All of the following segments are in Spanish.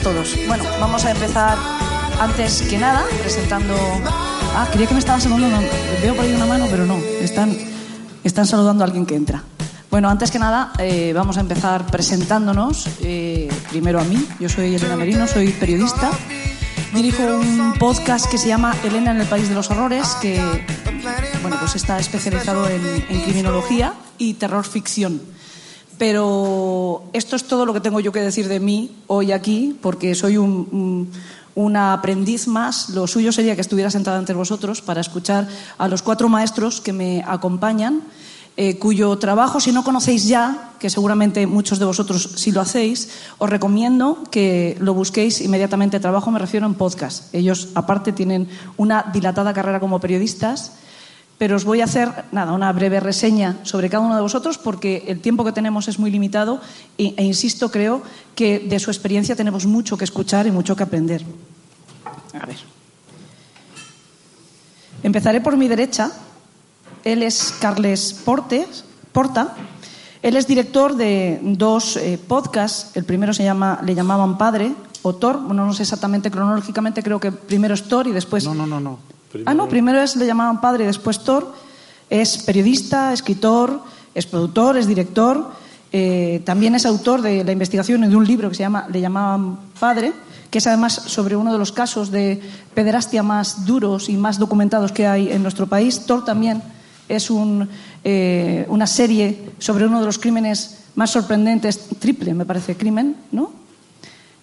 todos? Bueno, vamos a empezar antes que nada presentando... Ah, creía que me estaban saludando. Veo por ahí una mano, pero no. Están, están saludando a alguien que entra. Bueno, antes que nada, eh, vamos a empezar presentándonos. eh, primero a mí. Yo soy Elena Merino, soy periodista. Dirijo un podcast que se llama Elena en el País de los Horrores, que bueno, pues está especializado en, en criminología y terror ficción. Pero esto es todo lo que tengo yo que decir de mí hoy aquí, porque soy un, un- una aprendiz más. Lo suyo sería que estuviera sentada entre vosotros para escuchar a los cuatro maestros que me acompañan, eh, cuyo trabajo, si no conocéis ya, que seguramente muchos de vosotros sí lo hacéis, os recomiendo que lo busquéis inmediatamente. Trabajo me refiero en podcast. Ellos, aparte, tienen una dilatada carrera como periodistas pero os voy a hacer nada, una breve reseña sobre cada uno de vosotros porque el tiempo que tenemos es muy limitado e, insisto, creo que de su experiencia tenemos mucho que escuchar y mucho que aprender. A ver. Empezaré por mi derecha. Él es Carles Portes, Porta. Él es director de dos eh, podcasts. El primero se llama Le llamaban padre o Thor. Bueno, no sé exactamente cronológicamente, creo que primero es Thor y después No, no, no, no. Ah, no, primero es le llamaban padre y después Thor. Es periodista, escritor, es productor, es director. eh, también es autor de la investigación de un libro que se llama Le llamaban padre, que es además sobre uno de los casos de pederastia más duros y más documentados que hay en nuestro país. Thor también es eh, una serie sobre uno de los crímenes más sorprendentes, triple me parece, crimen, ¿no?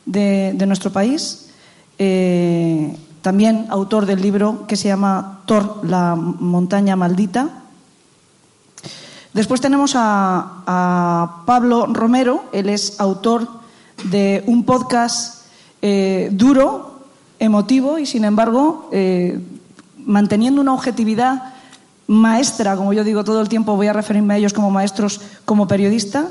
de, de nuestro país. Eh, también autor del libro que se llama Thor, la montaña maldita. Después tenemos a, Pablo Romero, él es autor de un podcast eh, duro, emotivo y, sin embargo, eh, manteniendo una objetividad maestra, como yo digo todo el tiempo, voy a referirme a ellos como maestros, como periodista,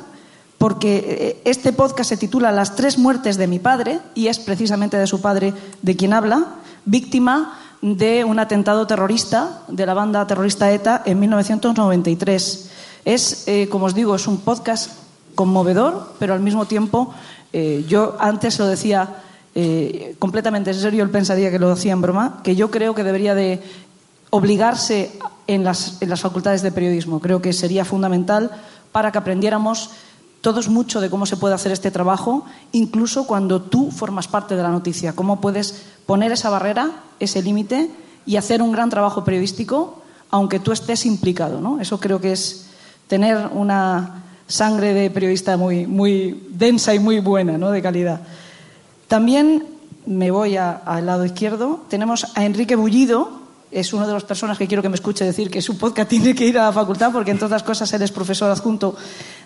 porque eh, este podcast se titula Las tres muertes de mi padre y es precisamente de su padre de quien habla, víctima de un atentado terrorista de la banda terrorista ETA en 1993. Es, eh, como os digo, es un podcast conmovedor, pero al mismo tiempo, eh, yo antes lo decía eh, completamente en serio, él pensaría que lo decía en broma, que yo creo que debería de obligarse en las facultades de periodismo. Creo que sería fundamental para que aprendiéramos todos mucho de cómo se puede hacer este trabajo, incluso cuando tú formas parte de la noticia. Cómo puedes poner esa barrera, ese límite y hacer un gran trabajo periodístico, aunque tú estés implicado. ¿no? Eso creo que es tener una sangre de periodista muy, muy densa y muy buena, ¿no? de calidad. También me voy al lado izquierdo. Tenemos a Enrique Bullido, es una de las personas que quiero que me escuche decir que su podcast tiene que ir a la facultad, porque entre otras cosas él es profesor adjunto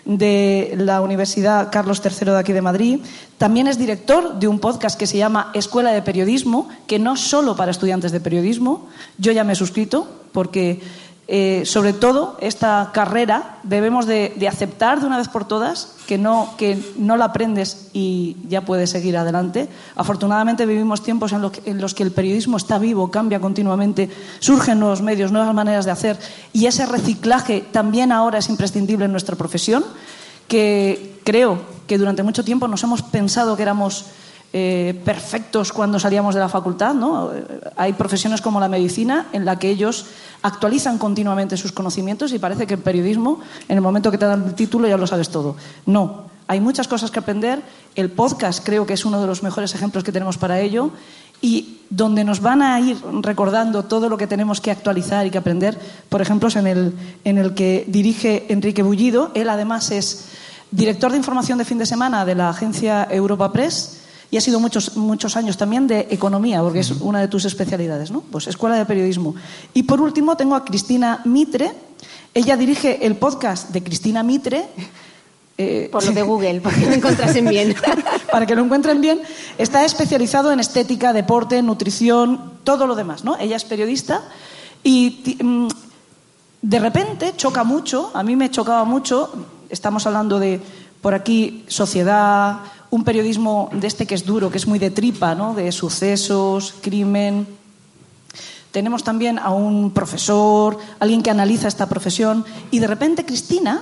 de la Universidad Carlos III de aquí de Madrid. También es director de un podcast que se llama Escuela de Periodismo, que no es solo para estudiantes de periodismo. Yo ya me he suscrito, porque eh, sobre todo esta carrera debemos de, aceptar de una vez por todas que no, que no la aprendes y ya puedes seguir adelante. Afortunadamente vivimos tiempos en, que- en los que el periodismo está vivo, cambia continuamente, surgen nuevos medios, nuevas maneras de hacer y ese reciclaje también ahora es imprescindible en nuestra profesión, que creo que durante mucho tiempo nos hemos pensado que éramos eh, perfectos cuando salíamos de la facultad. ¿no? Hay profesiones como la medicina en la que ellos actualizan continuamente sus conocimientos y parece que el periodismo, en el momento que te dan el título, ya lo sabes todo. No, hay muchas cosas que aprender. El podcast creo que es uno de los mejores ejemplos que tenemos para ello y donde nos van a ir recordando todo lo que tenemos que actualizar y que aprender, por ejemplo, es en el, en el que dirige Enrique Bullido. Él además es director de información de fin de semana de la agencia Europa Press y ha sido muchos, muchos años también de economía, porque es una de tus especialidades, ¿no? Pues escuela de periodismo. Y por último tengo a Cristina Mitre. Ella dirige el podcast de Cristina Mitre. eh, Por lo de Google, porque lo encontrasen bien. para que lo encuentren bien, está especializado en estética, deporte, nutrición, todo lo demás, ¿no? Ella es periodista y mm, de repente choca mucho, a mí me chocaba mucho, estamos hablando de por aquí sociedad, un periodismo de este que es duro, que es muy de tripa, ¿no? De sucesos, crimen. Tenemos también a un profesor, alguien que analiza esta profesión y de repente Cristina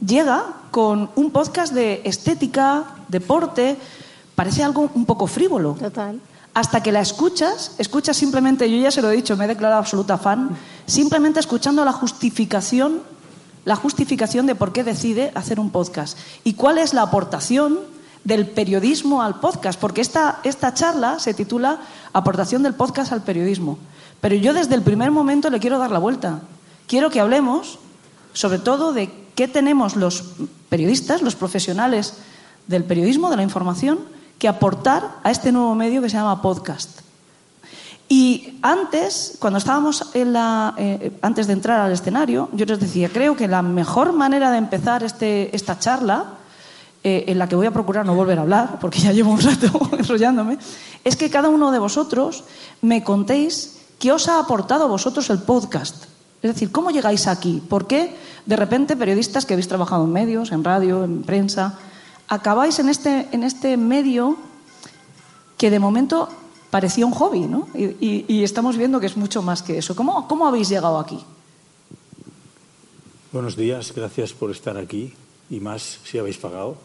llega con un podcast de estética, deporte, parece algo un poco frívolo. Total. Hasta que la escuchas, escuchas simplemente, yo ya se lo he dicho, me he declarado absoluta fan, simplemente escuchando la justificación, la justificación de por qué decide hacer un podcast y cuál es la aportación del periodismo al podcast, porque esta, esta charla se titula Aportación del podcast al periodismo. Pero yo desde el primer momento le quiero dar la vuelta. Quiero que hablemos sobre todo de qué tenemos los periodistas, los profesionales del periodismo, de la información, que aportar a este nuevo medio que se llama podcast. Y antes, cuando estábamos en la, eh, antes de entrar al escenario, yo les decía, creo que la mejor manera de empezar este, esta charla, eh, en la que voy a procurar no volver a hablar, porque ya llevo un rato enrollándome, es que cada uno de vosotros me contéis qué os ha aportado vosotros el podcast. Es decir, ¿cómo llegáis aquí? ¿Por qué de repente periodistas que habéis trabajado en medios, en radio, en prensa, acabáis en este, en este medio que de momento parecía un hobby, ¿no? Y, estamos viendo que es mucho más que eso. ¿Cómo, ¿Cómo habéis llegado aquí? Buenos días, gracias por estar aquí y más si habéis pagado.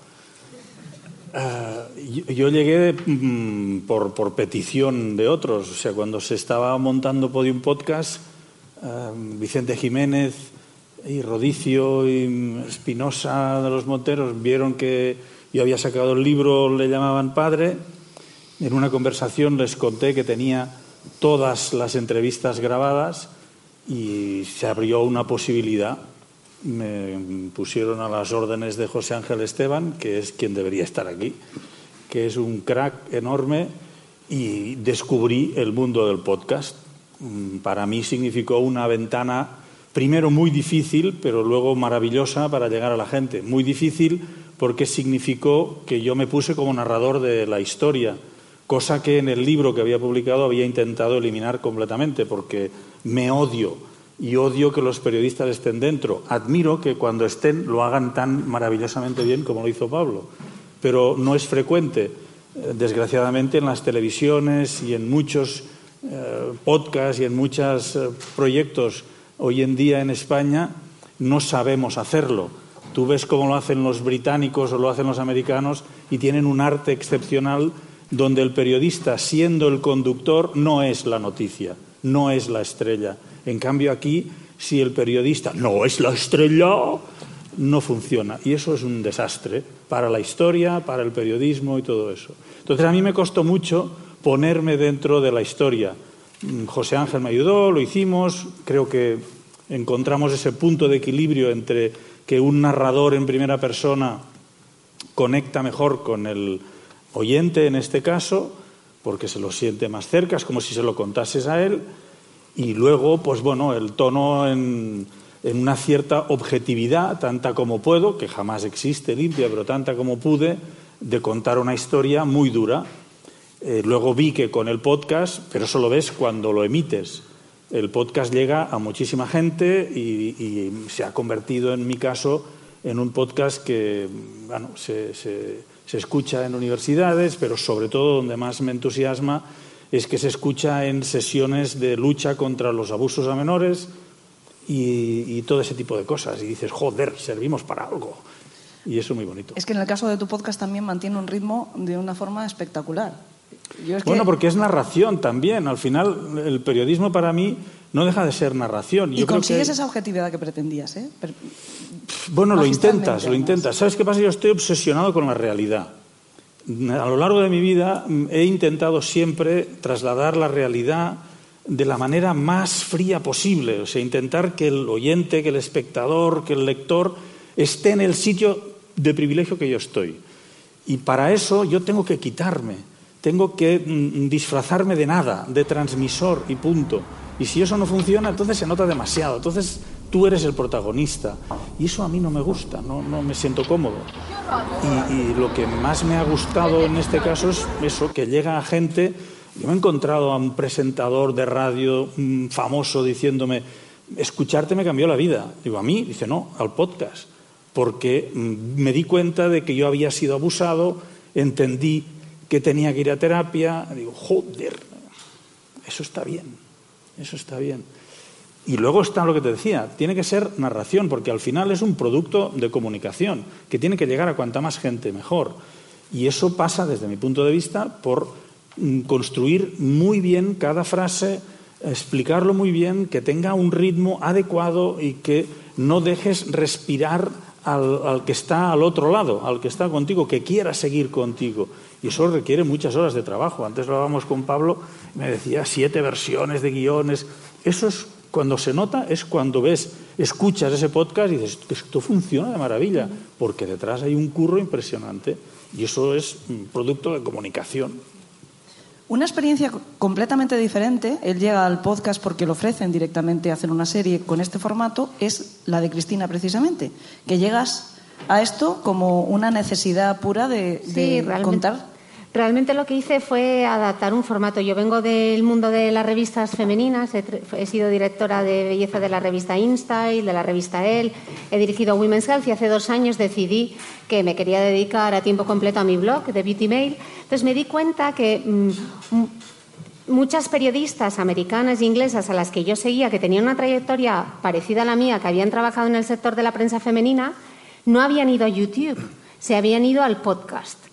Ah, yo, llegué mm, por, petición de otros, o sea, cuando se estaba montando Podium Podcast, Vicente Jiménez y Rodicio y Espinosa de los Monteros vieron que yo había sacado el libro, le llamaban padre. En una conversación les conté que tenía todas las entrevistas grabadas y se abrió una posibilidad. Me pusieron a las órdenes de José Ángel Esteban, que es quien debería estar aquí, que es un crack enorme, y descubrí el mundo del podcast Mm, para mí significó una ventana, primero muy difícil, pero luego maravillosa para llegar a la gente. Muy difícil porque significó que yo me puse como narrador de la historia, cosa que en el libro que había publicado había intentado eliminar completamente, porque me odio y odio que los periodistas estén dentro. Admiro que cuando estén lo hagan tan maravillosamente bien como lo hizo Pablo, pero no es frecuente. Eh, desgraciadamente en las televisiones y en muchos eh, podcast y en muchos eh, proyectos hoy en día en España no sabemos hacerlo. Tú ves cómo lo hacen los británicos o lo hacen los americanos y tienen un arte excepcional donde el periodista, siendo el conductor, no es la noticia, no es la estrella. En cambio aquí, si el periodista no es la estrella, no funciona. Y eso es un desastre para la historia, para el periodismo y todo eso. Entonces a mí me costó mucho ponerme dentro de la historia. Mm, José Ángel me ayudó, lo hicimos, creo que encontramos ese punto de equilibrio entre que un narrador en primera persona conecta mejor con el oyente en este caso, porque se lo siente más cerca, es como si se lo contases a él, y luego, pues bueno, el tono en, una cierta objetividad, tanta como puedo, que jamás existe limpia, pero tanta como pude, de contar una historia muy dura, eh, luego vi que con el podcast, pero eso lo ves cuando lo emites, el podcast llega a muchísima gente y, se ha convertido, en mi caso, en un podcast que bueno, se, se, escucha en universidades, pero sobre todo donde más me entusiasma es que se escucha en sesiones de lucha contra los abusos a menores y, y todo ese tipo de cosas. Y dices, joder, servimos para algo. Y eso es muy bonito. Es que en el caso de tu podcast también mantiene un ritmo de una forma espectacular. Bueno, porque es narración también. Al final, el periodismo para mí no deja de ser narración. y consigues esa objetividad que pretendías, ¿eh? Bueno, lo intentas, lo intentas. ¿Sabes qué pasa? Yo estoy obsesionado con la realidad. A lo largo de mi vida mm, he intentado siempre trasladar la realidad de la manera más fría posible, o sea, intentar que el oyente, que el espectador, que el lector esté en el sitio de privilegio que yo estoy. Y para eso yo tengo que quitarme tengo que mm, disfrazarme de nada, de transmisor y punto. Y si eso no funciona, entonces se nota demasiado. Entonces tú eres el protagonista. Y eso a mí no me gusta, no, no me siento cómodo. Y, lo que más me ha gustado en este caso es eso, que llega a gente. Yo me he encontrado a un presentador de radio famoso diciéndome, escucharte me cambió la vida. Digo, a mí, dice, no, al podcast. Porque mm, me di cuenta de que yo había sido abusado, entendí que tenía que ir a terapia. Digo, joder, eso está bien, eso está bien. Y luego está lo que te decía, tiene que ser narración, porque al final es un producto de comunicación, que tiene que llegar a cuanta más gente mejor. Y eso pasa, desde mi punto de vista, por mm, construir muy bien cada frase, explicarlo muy bien, que tenga un ritmo adecuado y que no dejes respirar al, que está al otro lado, al que está contigo, que quiera seguir contigo. Y eso requiere muchas horas de trabajo. Antes lo hablábamos con Pablo, me decía siete versiones de guiones. Eso es cuando se nota, es cuando ves, escuchas ese podcast y dices, esto funciona de maravilla, porque detrás hay un curro impresionante. Y eso es un producto de comunicación. Una experiencia completamente diferente, él llega al podcast porque le ofrecen directamente hacer una serie con este formato, es la de Cristina precisamente, que llegas a esto como una necesidad pura de, contar. Realmente lo que hice fue adaptar un formato. Yo vengo del mundo de las revistas femeninas, he, sido directora de belleza de la revista InStyle, de la revista Elle, he dirigido Women's Health y hace dos años decidí que me quería dedicar a tiempo completo a mi blog de Beauty Mail. Entonces me di cuenta que mm, muchas periodistas americanas e inglesas a las que yo seguía, que tenían una trayectoria parecida a la mía, que habían trabajado en el sector de la prensa femenina, no habían ido a YouTube, se habían ido al podcast.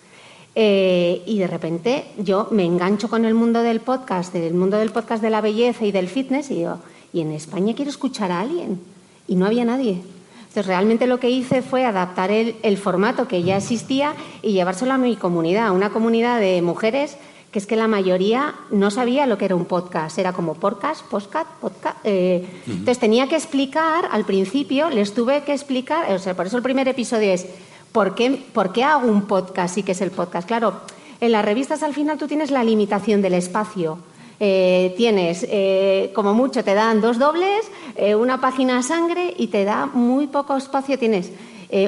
Eh, y de repente yo me engancho con el mundo del podcast, del mundo del podcast de la belleza y del fitness, y digo, y en España quiero escuchar a alguien. Y no había nadie. Entonces, realmente lo que hice fue adaptar el, el formato que ya existía y llevárselo a mi comunidad, a una comunidad de mujeres que es que la mayoría no sabía lo que era un podcast. Era como podcast, podcast, podcast. Eh, entonces tenía que explicar, al principio les tuve que explicar, o sea, por eso el primer episodio es, ¿por qué, ¿por qué hago un podcast y qué es el podcast? Claro, en las revistas al final tú tienes la limitación del espacio. Eh, tienes, eh, como mucho, te dan dos dobles, una página sangre y te da muy poco espacio. Tienes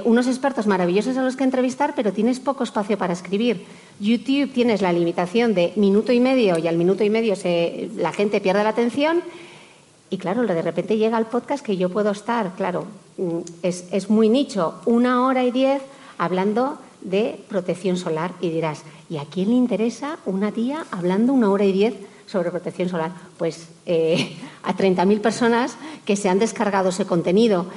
unos expertos maravillosos a los que entrevistar, pero tienes poco espacio para escribir. YouTube tienes la limitación de minuto y medio y al minuto y medio se, la gente pierde la atención. Y claro, de repente llega el podcast que yo puedo estar, claro, mm, es, es muy nicho, una hora y diez hablando de protección solar y dirás, ¿y a quién le interesa una tía hablando una hora y diez sobre protección solar? Pues eh, a 30.000 personas que se han descargado ese contenido.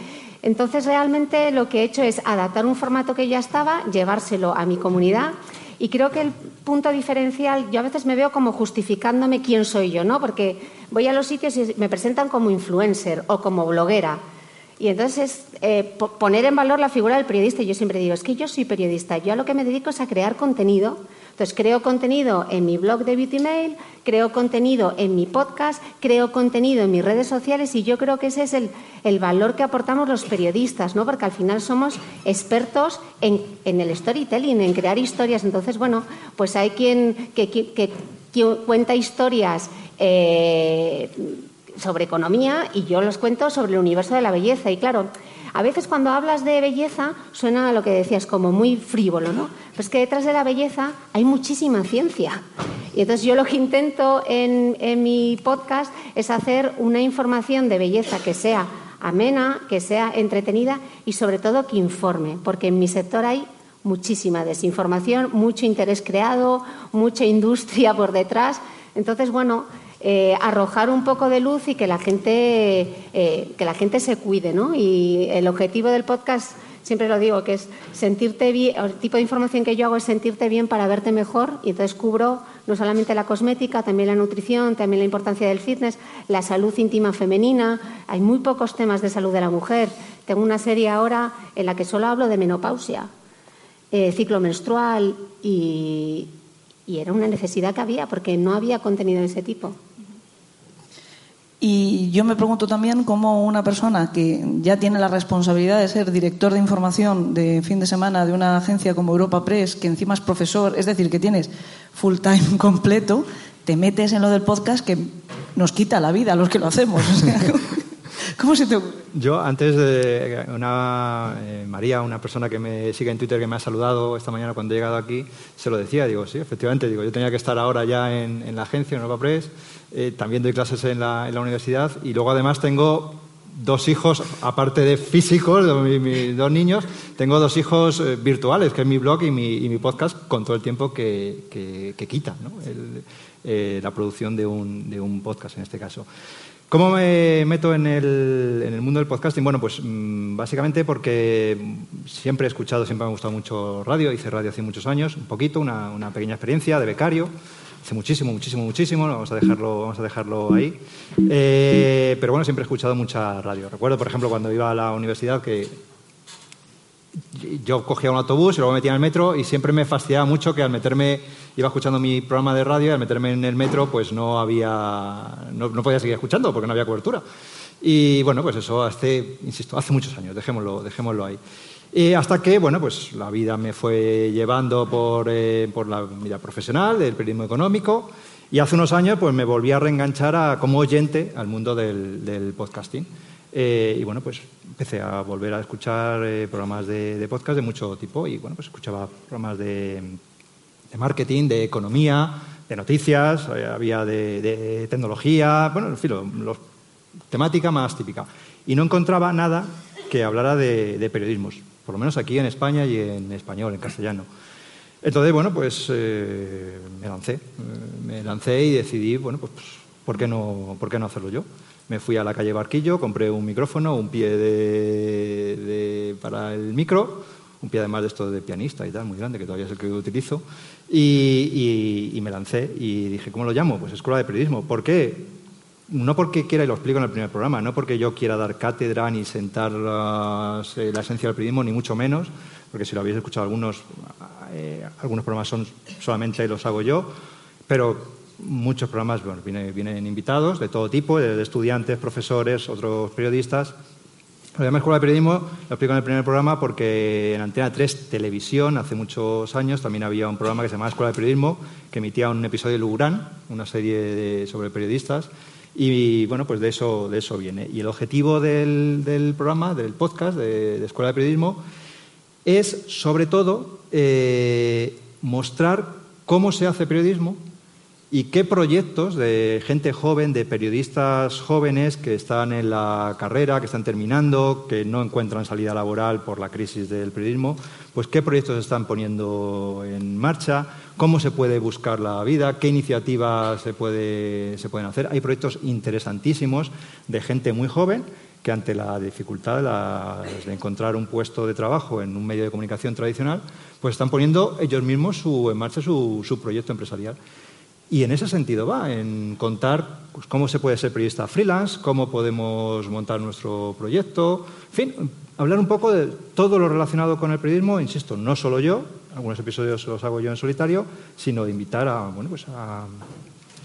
Entonces, realmente lo que he hecho es adaptar un formato que ya estaba, llevárselo a mi comunidad y creo que el punto diferencial, yo a veces me veo como justificándome quién soy yo, ¿no? Porque voy a los sitios y me presentan como influencer o como bloguera. Y entonces eh, poner en valor la figura del periodista. Yo siempre digo, es que yo soy periodista, yo a lo que me dedico es a crear contenido entonces, creo contenido en mi blog de Beauty Mail, creo contenido en mi podcast, creo contenido en mis redes sociales y yo creo que ese es el, valor que aportamos los periodistas, ¿no? Porque al final somos expertos en, el storytelling, en crear historias. Entonces, bueno, pues hay quien que, cuenta historias. Eh, sobre economía y yo los cuento sobre el universo de la belleza. Y claro, a veces cuando hablas de belleza suena a lo que decías como muy frívolo, ¿no? Pero que detrás de la belleza hay muchísima ciencia. Y entonces yo lo que intento en, mi podcast es hacer una información de belleza que sea amena, que sea entretenida y sobre todo que informe, porque en mi sector hay muchísima desinformación, mucho interés creado, mucha industria por detrás. Entonces, bueno, eh, arrojar un poco de luz y que la gente eh, que la gente se cuide, ¿no? Y el objetivo del podcast siempre lo digo que es sentirte bien, el tipo de información que yo hago es sentirte bien para verte mejor y entonces cubro no solamente la cosmética, también la nutrición, también la importancia del fitness, la salud íntima femenina. Hay muy pocos temas de salud de la mujer. Tengo una serie ahora en la que solo hablo de menopausia, eh, ciclo menstrual y, y era una necesidad que había porque no había contenido de ese tipo. Y yo me pregunto también cómo una persona que ya tiene la responsabilidad de ser director de información de fin de semana de una agencia como Europa Press, que encima es profesor, es decir, que tienes full time completo, te metes en lo del podcast que nos quita la vida a los que lo hacemos. ¿Cómo se te Yo, antes una, eh, María, una persona que me sigue en Twitter, que me ha saludado esta mañana cuando he llegado aquí, se lo decía, digo, sí, efectivamente, digo, yo tenía que estar ahora ya en, la agencia, en Europa Press, eh, también doy clases en la, universidad y luego además tengo dos hijos, aparte de físicos, dos niños, tengo dos hijos eh, virtuales, que es mi blog y mi, podcast, con todo el tiempo que, quita la producción de un, de un, podcast en este caso. ¿Cómo me meto en el, en el mundo del podcasting? Bueno, pues mm, básicamente porque siempre he escuchado, siempre me ha gustado mucho radio, hice radio hace muchos años, un poquito, una, pequeña experiencia de becario, hace muchísimo, muchísimo, muchísimo, vamos a dejarlo, vamos a dejarlo ahí. Eh, pero bueno, siempre he escuchado mucha radio. Recuerdo, por ejemplo, cuando iba a la universidad que yo cogía un autobús y luego me metía en el metro y siempre me fastidiaba mucho que al meterme, iba escuchando mi programa de radio y al meterme en el metro pues no había, no, podía seguir escuchando porque no había cobertura. Y bueno, pues eso hace, insisto, hace muchos años, dejémoslo, dejémoslo ahí. Y hasta que, bueno, pues la vida me fue llevando por, eh, por la vida profesional, del periodismo económico, y hace unos años pues me volví a reenganchar a, como oyente al mundo del podcasting. Eh, y bueno, pues empecé a volver a escuchar eh, programas de, podcast de mucho tipo y bueno, pues escuchaba programas de, de marketing, de economía, de noticias, eh, había de, tecnología, bueno, en fin, los, temática más típica. Y no encontraba nada que hablara de, periodismos, por lo menos aquí en España y en español, en castellano. Entonces, bueno, pues me lancé, me lancé y decidí, bueno, pues, ¿por qué no, por qué no hacerlo yo? Me fui a la calle Barquillo, compré un micrófono, un pie de, para el micro, un pie además de esto de pianista y tal, muy grande, que todavía es el que utilizo, y, me lancé y dije, ¿cómo lo llamo? Pues Escuela de Periodismo. ¿Por qué? no porque quiera, y lo explico en el primer programa, no porque yo quiera dar cátedra ni sentar eh, la esencia del periodismo, ni mucho menos, porque si lo habéis escuchado algunos, eh, algunos programas son solamente los hago yo, pero muchos programas vienen, invitados de todo tipo, de, estudiantes, profesores, otros periodistas. Llamo Escuela de Periodismo, lo explico en el primer programa porque en Antena 3 Televisión, hace muchos años, también había un programa que se llamaba Escuela de Periodismo, que emitía un episodio de Lugurán, una serie sobre periodistas, y bueno, pues de eso, de eso viene. Y el objetivo del, programa, del podcast de, de, Escuela de Periodismo, es sobre todo eh, mostrar cómo se hace periodismo y qué proyectos de gente joven, de periodistas jóvenes que están en la carrera, que están terminando, que no encuentran salida laboral por la crisis del periodismo, pues qué proyectos están poniendo en marcha, cómo se puede buscar la vida, qué iniciativas se, puede, se pueden hacer. Hay proyectos interesantísimos de gente muy joven que ante la dificultad de, encontrar un puesto de trabajo en un medio de comunicación tradicional, pues están poniendo ellos mismos su, en marcha su proyecto empresarial. Y en ese sentido va, en contar pues, cómo se puede ser periodista freelance, cómo podemos montar nuestro proyecto, en fin, hablar un poco de todo lo relacionado con el periodismo, insisto, no solo yo, algunos episodios los hago yo en solitario, sino invitar a, bueno, pues a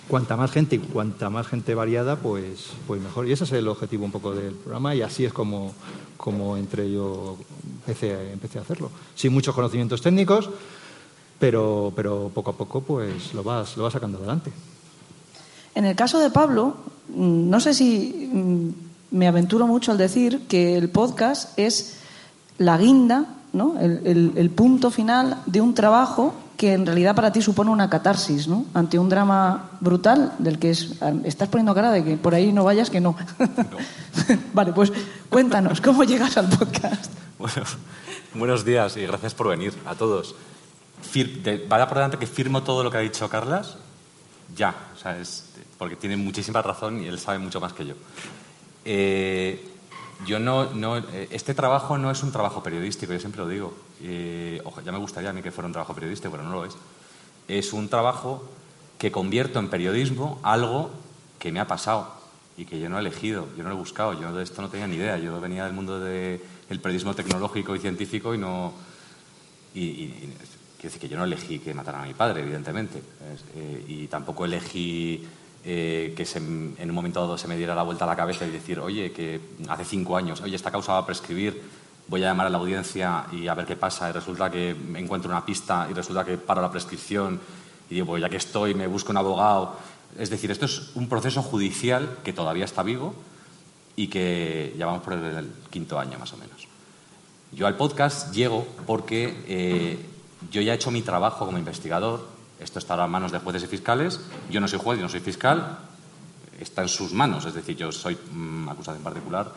cuanta más gente y cuanta más gente variada, pues, pues mejor. Y ese es el objetivo un poco del programa y así es como, como entre yo empecé, empecé a hacerlo. Sin muchos conocimientos técnicos, pero, pero poco a poco pues lo vas, lo vas sacando adelante. En el caso de Pablo, mm, no sé si mm, me aventuro mucho al decir que el podcast es la guinda, ¿no? el, el, el punto final de un trabajo que en realidad para ti supone una catarsis, ¿no? Ante un drama brutal del que es, estás poniendo cara de que por ahí no vayas, que no. no. vale, pues cuéntanos, ¿cómo llegas al podcast? Bueno, buenos días y gracias por venir a todos. Vaya por delante que firmo todo lo que ha dicho Carlas, ya, o sea, es, porque tiene muchísima razón y él sabe mucho más que yo. Eh, yo no, no, este trabajo no es un trabajo periodístico, yo siempre lo digo. Eh, ojo, ya me gustaría a mí que fuera un trabajo periodístico, pero no lo es. Es un trabajo que convierto en periodismo algo que me ha pasado y que yo no he elegido, yo no lo he buscado, yo de esto no tenía ni idea. Yo venía del mundo del de periodismo tecnológico y científico y no. Y, y, quiero decir que yo no elegí que mataran a mi padre, evidentemente. Eh, y tampoco elegí eh, que en un momento dado se me diera la vuelta a la cabeza y decir, oye, que hace cinco años, oye, esta causa va a prescribir, voy a llamar a la audiencia y a ver qué pasa. Y resulta que me encuentro una pista y resulta que paro la prescripción y digo, pues ya que estoy, me busco un abogado. Es decir, esto es un proceso judicial que todavía está vivo y que ya vamos por el quinto año más o menos. Yo al podcast llego porque eh, yo ya he hecho mi trabajo como investigador, esto estará en manos de jueces y fiscales. Yo no soy juez, yo no soy fiscal. Está en sus manos, es decir, yo soy mmm, acusado en particular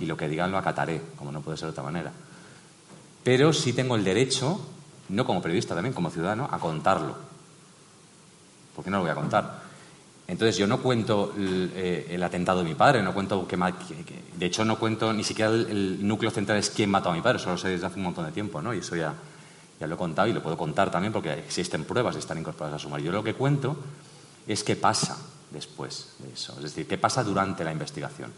y lo que digan lo acataré, como no puede ser de otra manera. Pero sí tengo el derecho, no como periodista también, como ciudadano, a contarlo. ¿Por qué no lo voy a contar? Entonces yo no cuento el, eh, el atentado de mi padre, no cuento que, de hecho no cuento ni siquiera el, el núcleo central es quién mató a mi padre, eso lo sé desde hace un montón de tiempo, ¿no? Y eso ya, ya lo he contado y lo puedo contar también porque existen pruebas y están incorporadas al sumario. Yo lo que cuento es qué pasa después de eso, es decir, qué pasa durante la investigación.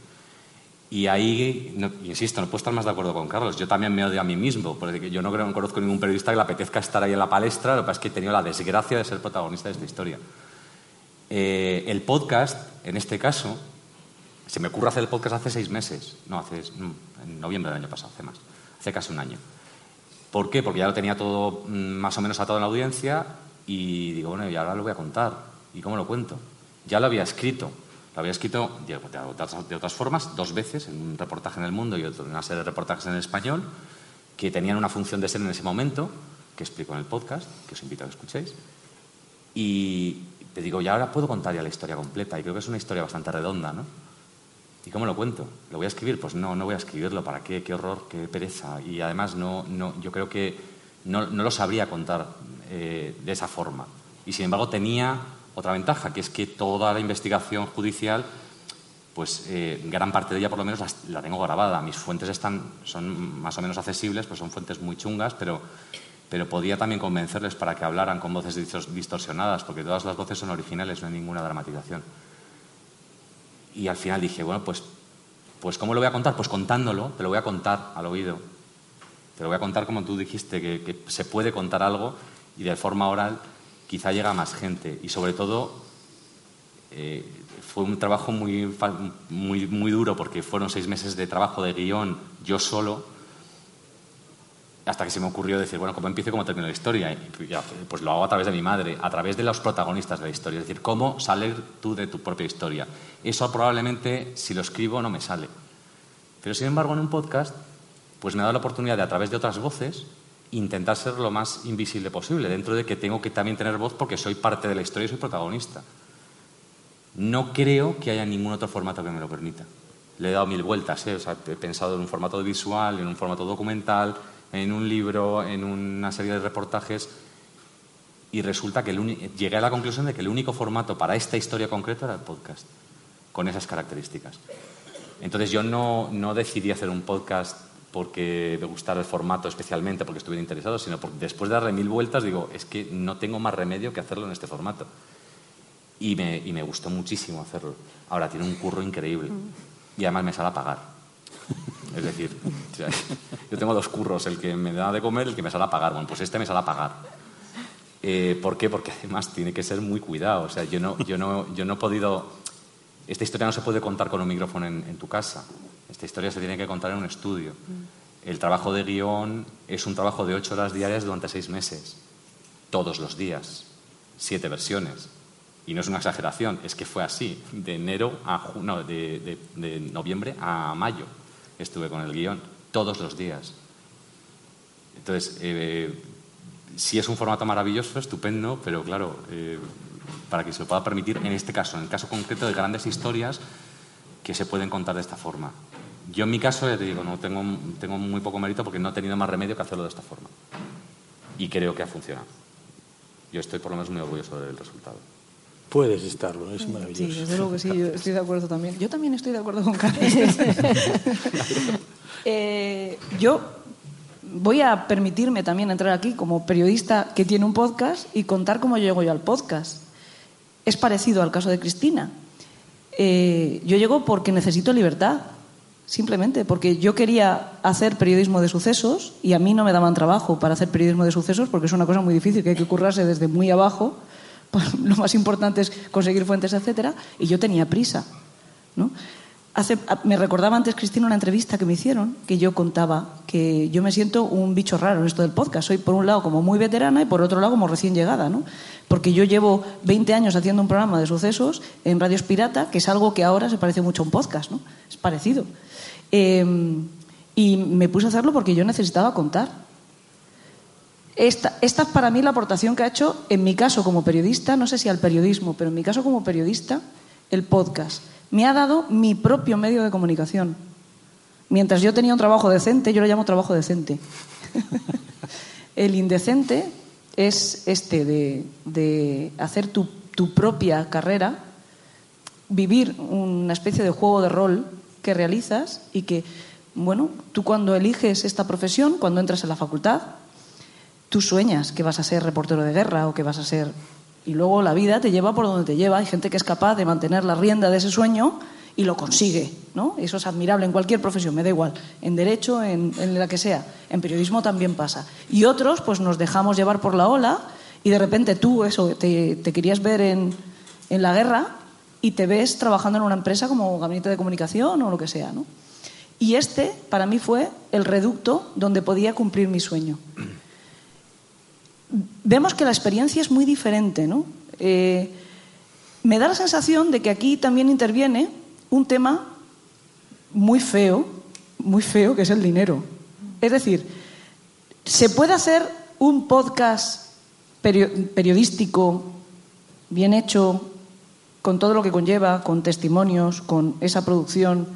Y ahí, insisto, no puedo estar más de acuerdo con Carlos. Yo también me odio a mí mismo, porque yo no, creo, no conozco ningún periodista que le apetezca estar ahí en la palestra, lo que pasa es que he tenido la desgracia de ser protagonista de esta historia. Eh, el podcast, en este caso, se me ocurre hacer el podcast hace seis meses, no, hace, mm, en noviembre del año pasado, hace más, hace casi un año. ¿Por qué? Porque ya lo tenía todo mm, más o menos atado en la audiencia y digo, bueno, y ahora lo voy a contar. ¿Y cómo lo cuento? Ya lo había escrito. Lo había escrito de, de otras, formas, dos veces, en un reportaje en El Mundo y en una serie de reportajes en español, que tenían una función de ser en ese momento, que explico en el podcast, que os invito a que escuchéis. Y te digo, ya ahora puedo contar ya la historia completa, y creo que es una historia bastante redonda, ¿no? ¿Y cómo lo cuento? ¿Lo voy a escribir? Pues no, no voy a escribirlo. ¿Para qué? Qué horror, qué pereza. Y además no, no, yo creo que no, no lo sabría contar eh, de esa forma. Y sin embargo tenía otra ventaja, que es que toda la investigación judicial, pues eh, gran parte de ella por lo menos la, la tengo grabada. Mis fuentes están, son más o menos accesibles, pues son fuentes muy chungas, pero, pero podía también convencerles para que hablaran con voces distor- distorsionadas, porque todas las voces son originales, no hay ninguna dramatización. Y al final dije, bueno, pues, pues ¿cómo lo voy a contar? Pues contándolo, te lo voy a contar al oído. Te lo voy a contar como tú dijiste, que, se puede contar algo y de forma oral quizá llega más gente. Y sobre todo, eh, fue un trabajo muy, muy, muy duro porque fueron seis meses de trabajo de guion yo solo, hasta que se me ocurrió decir, bueno, ¿cómo empiezo y cómo termino la historia? Pues lo hago a través de mi madre, a través de los protagonistas de la historia. Es decir, cómo salir tú de tu propia historia. Eso probablemente, si lo escribo, no me sale. Pero sin embargo, en un podcast, pues me ha dado la oportunidad de, a través de otras voces, intentar ser lo más invisible posible, dentro de que tengo que también tener voz porque soy parte de la historia y soy protagonista. No creo que haya ningún otro formato que me lo permita. Le he dado mil vueltas, ¿eh? He pensado en un formato visual, en un formato documental, en un libro, en una serie de reportajes, y resulta que el llegué a la conclusión de que el único formato para esta historia concreta era el podcast, con esas características. Entonces yo no, no decidí hacer un podcast porque me gustara el formato especialmente, porque estuviera interesado, sino porque después de darle mil vueltas digo, es que no tengo más remedio que hacerlo en este formato. Y me, y me gustó muchísimo hacerlo. Ahora tiene un curro increíble. Y además me sale a pagar. Es decir, o sea, yo tengo dos curros, el que me da de comer y el que me sale a pagar. Bueno, pues este me sale a pagar. Eh, ¿Por qué? Porque además tiene que ser muy cuidado. O sea, yo no, yo no, yo no he podido... Esta historia no se puede contar con un micrófono en, en tu casa. Esta historia se tiene que contar en un estudio. El trabajo de guion es un trabajo de ocho horas diarias durante seis meses. Todos los días. Siete versiones. Y no es una exageración, es que fue así. De enero a no, de, de- de noviembre a mayo estuve con el guion. Todos los días. Entonces, eh, sí es un formato maravilloso, estupendo, pero claro, eh, para que se lo pueda permitir, en este caso, en el caso concreto de grandes historias que se pueden contar de esta forma. Yo en mi caso, ya te digo, no tengo, tengo muy poco mérito porque no he tenido más remedio que hacerlo de esta forma. Y creo que ha funcionado. Yo estoy por lo menos muy orgulloso del resultado. Puedes estarlo, es Sí, maravilloso. desde luego que sí, yo estoy de acuerdo también. Yo también estoy de acuerdo con Carlos. Eh, yo voy a permitirme también entrar aquí como periodista que tiene un podcast y contar cómo llego yo al podcast. Es parecido al caso de Cristina. Eh, yo llego porque necesito libertad, simplemente, porque yo quería hacer periodismo de sucesos y a mí no me daban trabajo para hacer periodismo de sucesos porque es una cosa muy difícil que hay que currarse desde muy abajo. Lo más importante es conseguir fuentes, etcétera, y yo tenía prisa. ¿no? Me recordaba antes, Cristina, una entrevista que me hicieron, que yo contaba que yo me siento un bicho raro en esto del podcast. Soy, por un lado, como muy veterana y, por otro lado, como recién llegada, ¿no? Porque yo llevo 20 años haciendo un programa de sucesos en Radios Pirata, que es algo que ahora se parece mucho a un podcast, ¿no? Es parecido. Eh, y me puse a hacerlo porque yo necesitaba contar. Esta, es para mí la aportación que ha hecho, en mi caso como periodista, no sé si al periodismo, pero en mi caso como periodista, el podcast. Me ha dado mi propio medio de comunicación. Mientras yo tenía un trabajo decente, yo lo llamo trabajo decente. el indecente es este de, de hacer tu, tu propia carrera vivir una especie de juego de rol que realizas y que, bueno, tú cuando eliges esta profesión, cuando entras en la facultad, tú sueñas que vas a ser reportero de guerra o que vas a ser... Y luego la vida te lleva por donde te lleva. Hay gente que es capaz de mantener la rienda de ese sueño y lo consigue, ¿no? Eso es admirable en cualquier profesión, me da igual, en derecho, en, en, la que sea, en periodismo también pasa. Y otros, pues nos dejamos llevar por la ola y de repente tú, eso, te, te querías ver en, en, la guerra y te ves trabajando en una empresa como gabinete de comunicación o lo que sea, ¿no? Y este, para mí, fue el reducto donde podía cumplir mi sueño. Vemos que la experiencia es muy diferente, ¿no? Eh, me da la sensación de que aquí también interviene un tema muy feo, muy feo, que es el dinero. Es decir, ¿se puede hacer un podcast periodístico bien hecho, con todo lo que conlleva, con testimonios, con esa producción,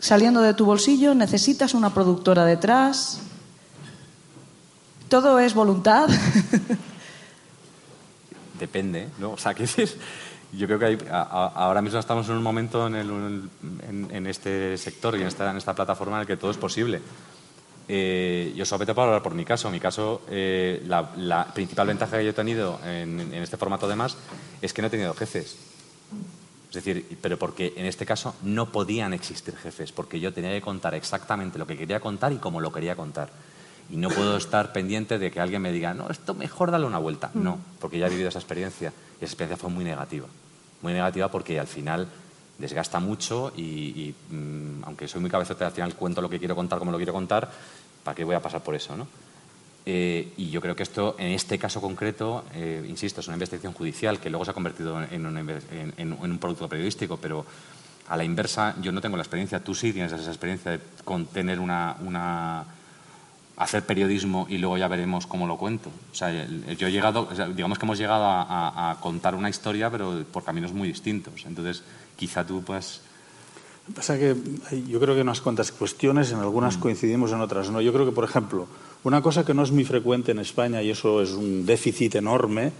saliendo de tu bolsillo? ¿Necesitas una productora detrás? ¿Todo es voluntad? Depende, ¿no? O sea, yo creo que ahora mismo estamos en un momento en, en, este sector y en esta, en plataforma en el que todo es posible. Eh, yo solamente puedo hablar por mi caso. En mi caso, eh, la, principal ventaja que yo he tenido en, este formato de más es que no he tenido jefes. Es decir, pero porque en este caso no podían existir jefes, porque yo tenía que contar exactamente lo que quería contar y cómo lo quería contar. Y no puedo estar pendiente de que alguien me diga, no, esto mejor dale una vuelta. No, porque ya he vivido esa experiencia y esa experiencia fue muy negativa muy negativa porque al final desgasta mucho y, mm, aunque soy muy cabezote, al final cuento lo que quiero contar como lo quiero contar, ¿para qué voy a pasar por eso? ¿no? Eh, y yo creo que esto, en este caso concreto, eh, insisto, es una investigación judicial que luego se ha convertido en, un producto periodístico, pero a la inversa, yo no tengo la experiencia, tú sí tienes esa experiencia de con tener una hacer periodismo y luego ya veremos cómo lo cuento. O sea, yo he llegado, digamos que hemos llegado a, contar una historia, pero por caminos muy distintos. Entonces, quizá tú puedas... Pasa que yo creo que unas cuantas cuestiones, en algunas mm. coincidimos, en otras no. Yo creo que, por ejemplo, una cosa que no es muy frecuente en España, y eso es un déficit enorme,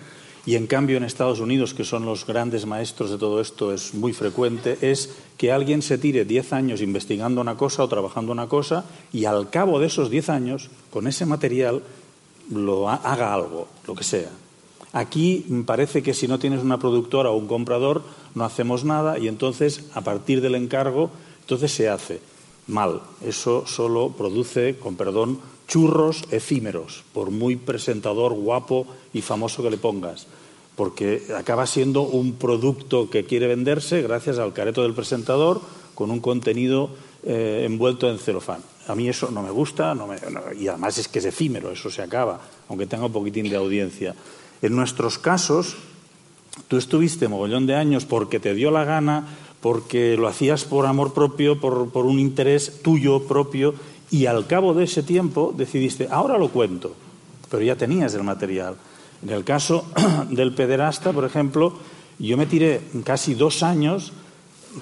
y en cambio en Estados Unidos, que son los grandes maestros de todo esto, es muy frecuente, es que alguien se tire 10 años investigando una cosa o trabajando una cosa y al cabo de esos 10 años, con ese material, lo haga algo, lo que sea. Aquí parece que si no tienes una productora o un comprador, no hacemos nada y entonces, a partir del encargo, entonces se hace. Mal. Eso solo produce, con perdón, churros efímeros, por muy presentador guapo y famoso que le pongas, porque acaba siendo un producto que quiere venderse gracias al careto del presentador con un contenido eh, envuelto en celofán. A mí eso no me gusta y además es que es efímero, eso se acaba, aunque tenga un poquitín de audiencia. En nuestros casos, tú estuviste mogollón de años porque te dio la gana, porque lo hacías por amor propio, por un interés tuyo propio y al cabo de ese tiempo decidiste, ahora lo cuento, pero ya tenías el material. En el caso del pederasta, por ejemplo, yo me tiré casi dos años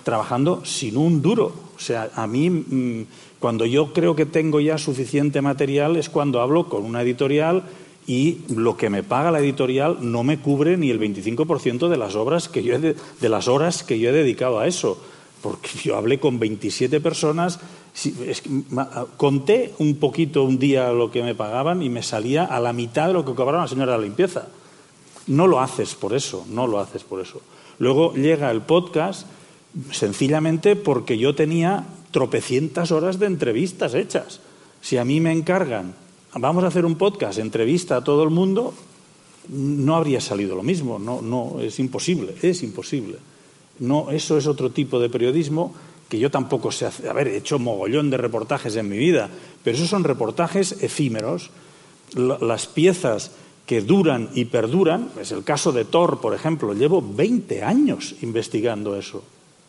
trabajando sin un duro. O sea, a mí, mm, cuando yo creo que tengo ya suficiente material, es cuando hablo con una editorial y lo que me paga la editorial no me cubre ni el 25% de las obras que yo de, de las horas que yo he dedicado a eso. Porque yo hablé con 27 personas conté un poquito un día lo que me pagaban y me salía a la mitad de lo que cobraba la señora de la limpieza. No lo haces por eso, no lo haces por eso. Luego llega el podcast sencillamente porque yo tenía tropecientas horas de entrevistas hechas. Si a mí me encargan, vamos a hacer un podcast, entrevista a todo el mundo, no habría salido lo mismo. No, no, es imposible, es imposible. No, eso es otro tipo de periodismo que yo tampoco sé hacer. he hecho mogollón de reportajes en mi vida, pero esos son reportajes efímeros. Las piezas que duran y perduran, es el caso de Thor, por ejemplo, llevo 20 años investigando eso.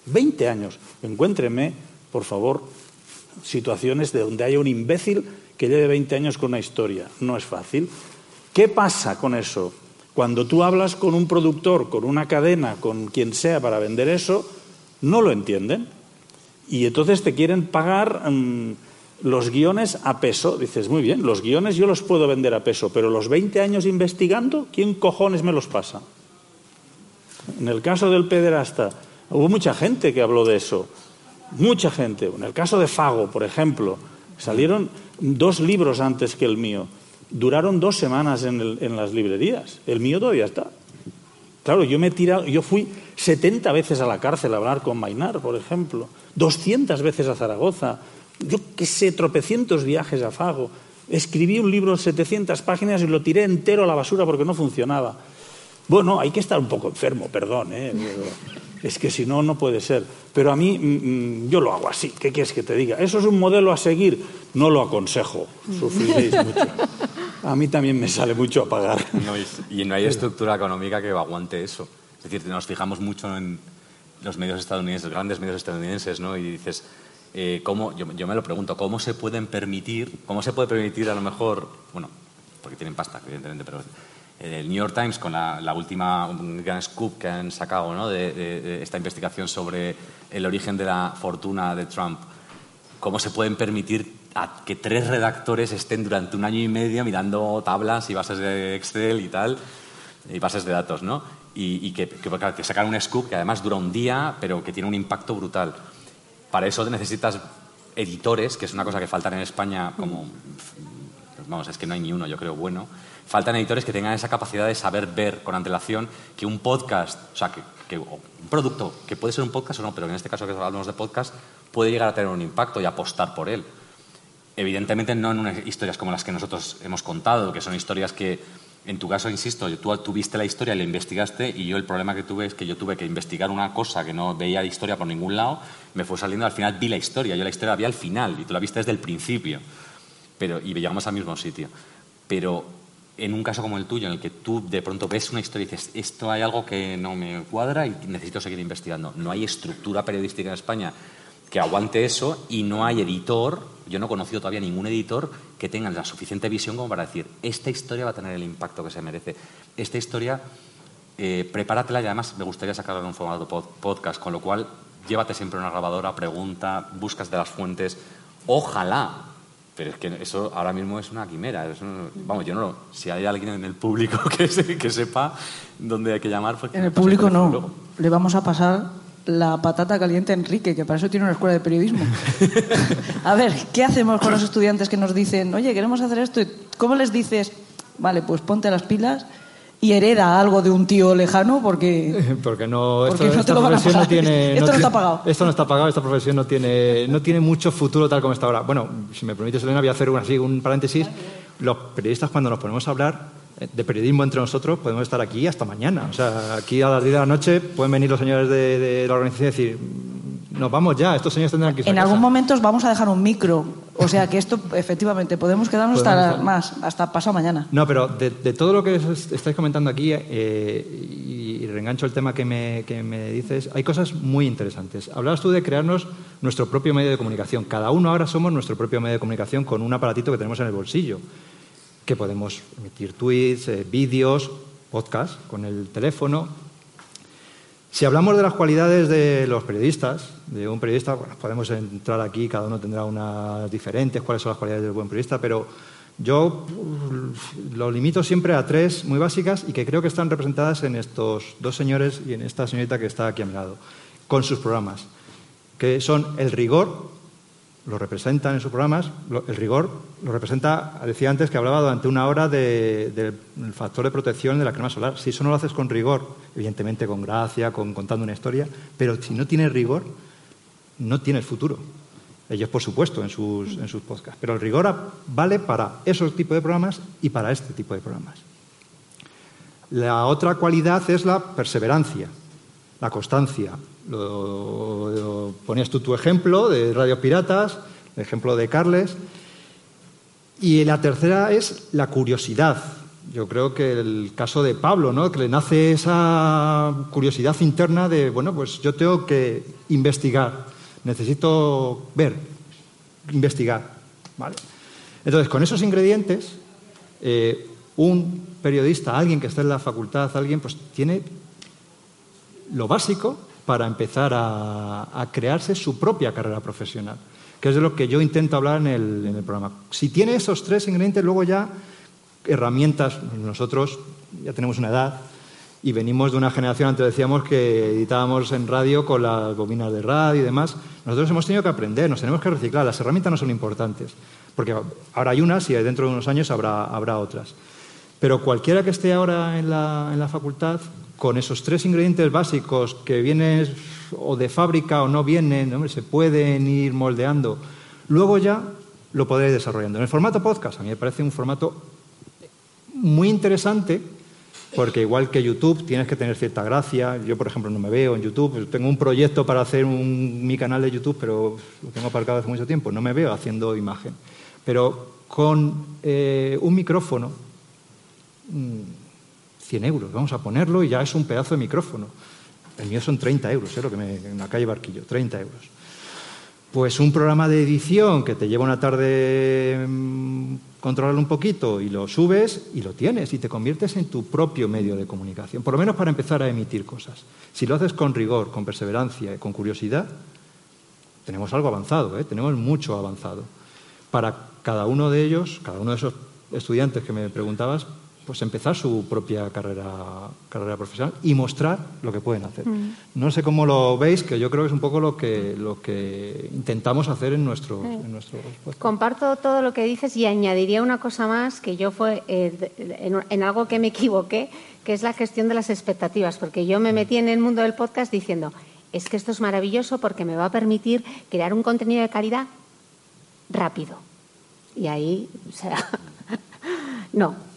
20 años. Encuéntreme, por favor, situaciones de donde haya un imbécil que lleve 20 años con una historia. No es fácil. ¿Qué pasa con eso? Cuando tú hablas con un productor, con una cadena, con quien sea para vender eso, no lo entienden y entonces te quieren pagar mm, los guiones a peso. Dices, muy bien, los guiones yo los puedo vender a peso, pero los 20 años investigando, ¿quién cojones me los pasa? En el caso del pederasta, hubo mucha gente que habló de eso. Mucha gente. En el caso de Fago, por ejemplo, salieron dos libros antes que el mío. Duraron dos semanas en, las librerías. El mío todavía está. Claro, yo me he tirado, yo fui 70 veces a la cárcel a hablar con Mainar, por ejemplo, 200 veces a Zaragoza, yo qué sé, tropecientos viajes a Fago. Escribí un libro de 700 páginas y lo tiré entero a la basura porque no funcionaba. Bueno, hay que estar un poco enfermo, perdón, ¿eh? Es que si no, no puede ser. Pero a mí, mm, mm, yo lo hago así. ¿Qué quieres que te diga? ¿Eso es un modelo a seguir? No lo aconsejo. Sufriréis mucho. A mí también me sale mucho a pagar. No, y, no hay estructura económica que aguante eso. Es decir, nos fijamos mucho en los medios estadounidenses, grandes medios estadounidenses, ¿no? Y dices, eh, ¿cómo, yo, yo me lo pregunto, ¿cómo se pueden permitir, cómo se puede permitir a lo mejor, bueno, porque tienen pasta, evidentemente, pero el New York Times con la, la última gran scoop que han sacado, ¿no? De, de- de esta investigación sobre el origen de la fortuna de Trump, ¿cómo se pueden permitir a que tres redactores estén durante un año y medio mirando tablas y bases de Excel y tal, y bases de datos, ¿no? Y, y que, que, que sacan un scoop que además dura un día, pero que tiene un impacto brutal. Para eso necesitas editores, que es una cosa que faltan en España como... pues vamos, es que no hay ni uno, yo creo, bueno. Faltan editores que tengan esa capacidad de saber ver con antelación que un podcast, o sea, que, que- un producto, que puede ser un podcast o no, pero en este caso que hablamos de podcast, puede llegar a tener un impacto y apostar por él. Evidentemente no en unas historias como las que nosotros hemos contado, que son historias que, en tu caso, insisto, tú tuviste la historia, la investigaste y yo el problema que tuve es que yo tuve que investigar una cosa que no veía historia por ningún lado, me fue saliendo, al final vi la historia, yo la historia la vi al final y tú la viste desde el principio pero, y llegamos al mismo sitio. Pero en un caso como el tuyo, en el que tú de pronto ves una historia y dices, esto hay algo que no me cuadra y necesito seguir investigando. No hay estructura periodística en España que aguante eso y no hay editor, yo no he conocido todavía ningún editor que tenga la suficiente visión como para decir, esta historia va a tener el impacto que se merece. Esta historia, eh, prepáratela y además me gustaría sacarla en un formato pod- podcast, con lo cual llévate siempre una grabadora, pregunta, buscas de las fuentes, ojalá. Pero es que eso ahora mismo es una quimera. eso no- vamos, yo no lo- Si hay alguien en el público que, se- que sepa dónde hay que llamar, pues que En el público no. luego. Le vamos a pasar la patata caliente a Enrique, que para eso tiene una escuela de periodismo. a ver, ¿qué hacemos con los estudiantes que nos dicen, oye, queremos hacer esto? ¿Cómo les dices, vale, pues ponte las pilas y hereda algo de un tío lejano? Porque Porque no, Porque esto- no esta profesión no tiene. Esto no está pagado. Esto no está pagado, esta profesión no tiene, no tiene mucho futuro tal como está ahora. Bueno, si me permites, Elena, voy a hacer un, así, un paréntesis. Los periodistas, cuando nos ponemos a hablar de periodismo entre nosotros, podemos estar aquí hasta mañana. O sea, aquí a las 10 de la noche pueden venir los señores de, de la organización y decir, "Mm, nos vamos ya, estos señores tendrán que irse a en casa". algún momento os vamos a dejar un micro. O sea que esto, efectivamente, podemos quedarnos hasta estar- más, hasta pasado mañana. No, pero de, de todo lo que es- estáis comentando aquí, eh, y, y reengancho el tema que me, que me dices, hay cosas muy interesantes. Hablabas tú de crearnos nuestro propio medio de comunicación. Cada uno ahora somos nuestro propio medio de comunicación con un aparatito que tenemos en el bolsillo, que podemos emitir tweets, eh, vídeos, podcast con el teléfono. Si hablamos de las cualidades de los periodistas, de un periodista, bueno, podemos entrar aquí, cada uno tendrá unas diferentes, cuáles son las cualidades del buen periodista, pero yo uh, lo limito siempre a tres muy básicas y que creo que están representadas en estos dos señores y en esta señorita que está aquí a mi lado, con sus programas, que son el rigor, lo representan en sus programas, el rigor lo representa, decía antes que hablaba durante una hora de- del factor de protección de la crema solar. Si eso no lo haces con rigor, evidentemente con gracia, con contando una historia, pero si no tienes rigor, no tienes futuro. Ellos, por supuesto, en sus, en sus podcasts. Pero el rigor vale para esos tipos de programas y para este tipo de programas. La otra cualidad es la perseverancia, la constancia. Lo, ponías tú tu ejemplo de Radio Piratas, el ejemplo de Carles. Y la tercera es la curiosidad. Yo creo que el caso de Pablo, ¿no? que le nace esa curiosidad interna de, bueno, pues yo tengo que investigar, necesito ver, investigar. ¿vale? Entonces, con esos ingredientes, eh, un periodista, alguien que está en la facultad, alguien, pues tiene lo básico para empezar a, crearse su propia carrera profesional, que es de lo que yo intento hablar en el, en el programa. Si tiene esos tres ingredientes, luego ya herramientas, nosotros ya tenemos una edad, Y venimos de una generación, antes decíamos que editábamos en radio con las bobinas de radio y demás. Nosotros hemos tenido que aprender, nos tenemos que reciclar. Las herramientas no son importantes, porque ahora hay unas y dentro de unos años habrá, habrá otras. Pero cualquiera que esté ahora en la, en la facultad, con esos tres ingredientes básicos que vienen o de fábrica o no vienen, se pueden ir moldeando, luego ya lo podréis desarrollando. En el formato podcast, a mí me parece un formato muy interesante porque igual que YouTube tienes que tener cierta gracia. Yo, por ejemplo, no me veo en YouTube. Tengo un proyecto para hacer mi canal de YouTube, pero lo tengo aparcado hace mucho tiempo. No me veo haciendo imagen. Pero con eh, un micrófono, 100 mm, euros, vamos a ponerlo y ya es un pedazo de micrófono. El mío son 30 euros, ¿eh? lo que me, en la calle Barquillo, 30 euros. Pues un programa de edición que te lleva una tarde mm, controlarlo un poquito y lo subes y lo tienes y te conviertes en tu propio medio de comunicación, por lo menos para empezar a emitir cosas. Si lo haces con rigor, con perseverancia y con curiosidad, tenemos algo avanzado, ¿eh? tenemos mucho avanzado. Para cada uno de ellos, cada uno de esos estudiantes que me preguntabas, pues empezar su propia carrera, carrera profesional y mostrar lo que pueden hacer. Mm. No sé cómo lo veis, que yo creo que es un poco lo que, lo que intentamos hacer en nuestro, en nuestro Comparto todo lo que dices y añadiría una cosa más, que yo fue eh, en, en, algo que me equivoqué, que es la gestión de las expectativas, porque yo me metí en el mundo del podcast diciendo, es que esto es maravilloso porque me va a permitir crear un contenido de calidad rápido. Y ahí, o sea, no,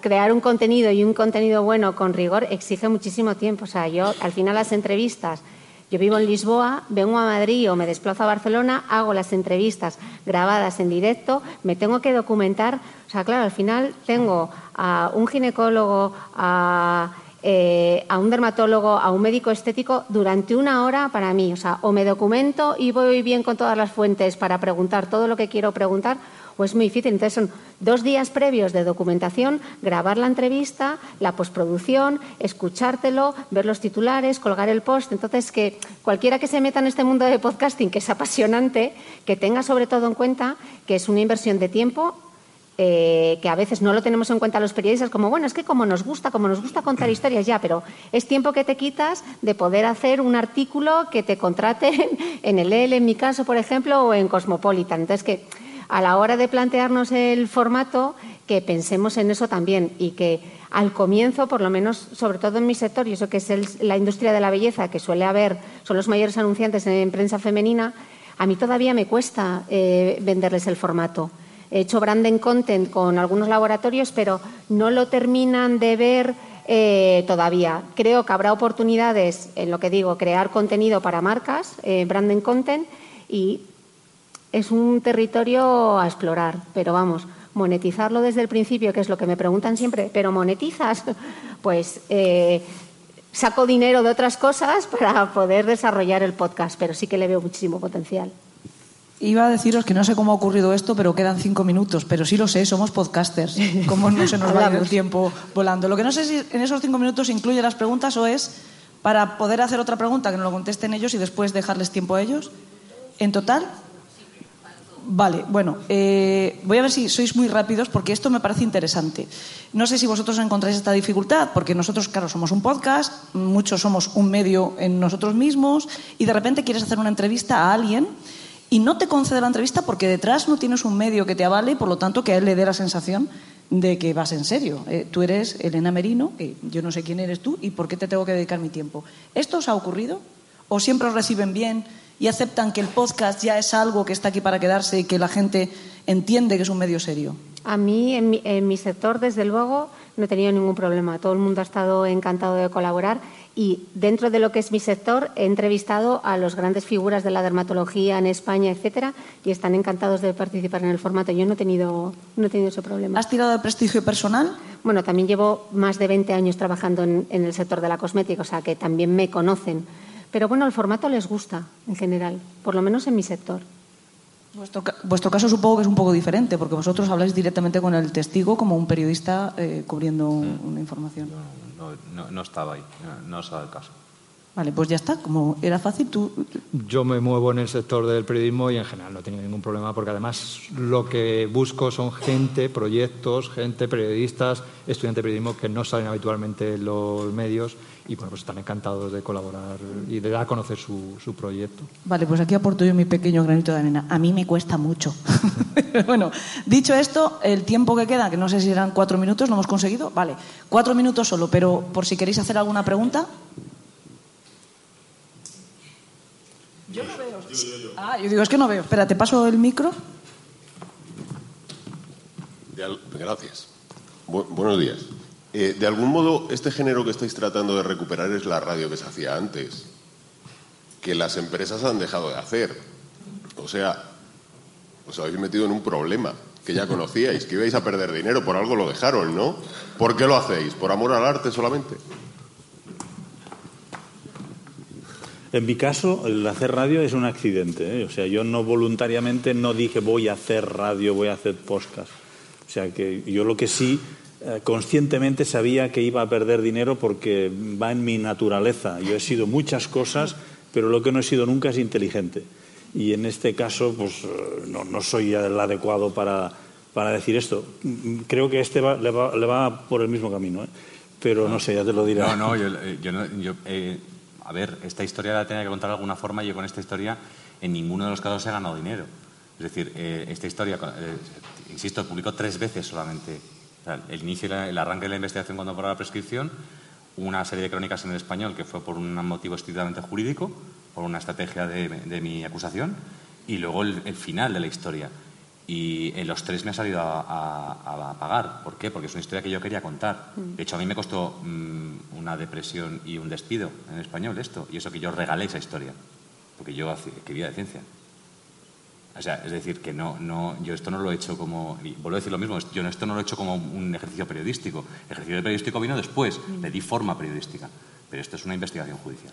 crear un contenido y un contenido bueno con rigor exige muchísimo tiempo. O sea, yo al final las entrevistas, yo vivo en Lisboa, vengo a Madrid o me desplazo a Barcelona, hago las entrevistas grabadas en directo, me tengo que documentar. O sea, claro, al final tengo a un ginecólogo, a, eh, un dermatólogo, a un médico estético durante una hora para mí. O sea, o me documento y voy bien con todas las fuentes para preguntar todo lo que quiero preguntar o es muy difícil. Entonces son dos días previos de documentación, grabar la entrevista, la postproducción, escuchártelo, ver los titulares, colgar el post. Entonces que cualquiera que se meta en este mundo de podcasting, que es apasionante, que tenga sobre todo en cuenta que es una inversión de tiempo eh, que a veces no lo tenemos en cuenta los periodistas, como bueno, es que como nos gusta, como nos gusta contar historias ya, pero es tiempo que te quitas de poder hacer un artículo que te contraten en el L, en mi caso, por ejemplo, o en Cosmopolitan. Entonces, que a la hora de plantearnos el formato, que pensemos en eso también y que al comienzo, por lo menos, sobre todo en mi sector, y eso que es la industria de la belleza, que suele haber, son los mayores anunciantes en prensa femenina, a mí todavía me cuesta eh, venderles el formato. He hecho branding content con algunos laboratorios, pero no lo terminan de ver eh, todavía. Creo que habrá oportunidades en lo que digo, crear contenido para marcas, eh, branding content, y es un territorio a explorar, pero vamos, monetizarlo desde el principio, que es lo que me preguntan siempre, pero monetizas, pues eh, saco dinero de otras cosas para poder desarrollar el podcast, pero sí que le veo muchísimo potencial. Iba a deciros que no sé cómo ha ocurrido esto, pero quedan cinco minutos. Pero sí lo sé, somos podcasters. ¿Cómo no se nos va el tiempo volando? Lo que no sé si en esos cinco minutos incluye las preguntas o es para poder hacer otra pregunta que nos lo contesten ellos y después dejarles tiempo a ellos. En total, Vale, bueno, eh, voy a ver si sois muy rápidos porque esto me parece interesante. No sé si vosotros encontráis esta dificultad, porque nosotros, claro, somos un podcast, muchos somos un medio en nosotros mismos y de repente quieres hacer una entrevista a alguien y no te concede la entrevista porque detrás no tienes un medio que te avale y por lo tanto que a él le dé la sensación de que vas en serio. Eh, tú eres Elena Merino, que yo no sé quién eres tú y por qué te tengo que dedicar mi tiempo. ¿Esto os ha ocurrido? ¿O siempre os reciben bien? Y aceptan que el podcast ya es algo que está aquí para quedarse y que la gente entiende que es un medio serio? A mí, en mi, sector, desde luego, no he tenido ningún problema. Todo el mundo ha estado encantado de colaborar y dentro de lo que es mi sector he entrevistado a las grandes figuras de la dermatología en España, etcétera, y están encantados de participar en el formato. Yo no he tenido, no he tenido ese problema. ¿Has tirado de prestigio personal? Bueno, también llevo más de 20 años trabajando en el sector de la cosmética, o sea que también me conocen. Pero bueno, el formato les gusta en general, por lo menos en mi sector. Vuestro, caso supongo que es un poco diferente, porque vosotros habláis directamente con el testigo como un periodista eh, cubriendo una información. No, no, estaba ahí, no, no el caso. Vale, pues ya está. Como era fácil, tú. Yo me muevo en el sector del periodismo y en general no tengo ningún problema porque además lo que busco son gente, proyectos, gente, periodistas, estudiantes de periodismo que no salen habitualmente en los medios y bueno, pues están encantados de colaborar y de dar a conocer su, su proyecto. Vale, pues aquí aporto yo mi pequeño granito de arena. A mí me cuesta mucho. bueno, dicho esto, el tiempo que queda, que no sé si eran cuatro minutos, lo hemos conseguido. Vale, cuatro minutos solo, pero por si queréis hacer alguna pregunta. Yo no veo. Ah, yo digo, es que no veo. Espera, te paso el micro. Gracias. Bu- buenos días. Eh, de algún modo, este género que estáis tratando de recuperar es la radio que se hacía antes, que las empresas han dejado de hacer. O sea, os habéis metido en un problema que ya conocíais, que ibais a perder dinero, por algo lo dejaron, ¿no? ¿Por qué lo hacéis? ¿Por amor al arte solamente? En mi caso, el hacer radio es un accidente. ¿eh? O sea, yo no voluntariamente no dije voy a hacer radio, voy a hacer podcast. O sea, que yo lo que sí eh, conscientemente sabía que iba a perder dinero porque va en mi naturaleza. Yo he sido muchas cosas, pero lo que no he sido nunca es inteligente. Y en este caso, pues eh, no, no soy el adecuado para, para decir esto. Creo que este va- le, va, le va por el mismo camino, ¿eh? pero no sé, ya te lo diré. No, no, yo, yo no- yo, eh, a ver, esta historia la tenía que contar de alguna forma y yo con esta historia en ninguno de los casos he ganado dinero. Es decir, eh, esta historia, eh, insisto, publicó tres veces solamente. El inicio, el arranque de la investigación cuando paró la prescripción, una serie de crónicas en el español que fue por un motivo estrictamente jurídico, por una estrategia de, mi acusación, y luego el final de la historia. Y en los tres me ha salido a, a- a pagar. ¿Por qué? Porque es una historia que yo quería contar. De hecho, a mí me costó mm, una depresión y un despido en español esto. Y eso que yo regalé esa historia. Porque yo escribía de ciencia. O sea, es decir, que no, no, yo esto no lo he hecho como, y vuelvo a decir lo mismo, yo esto no lo he hecho como un ejercicio periodístico. El ejercicio periodístico vino después, le di forma periodística, pero esto es una investigación judicial.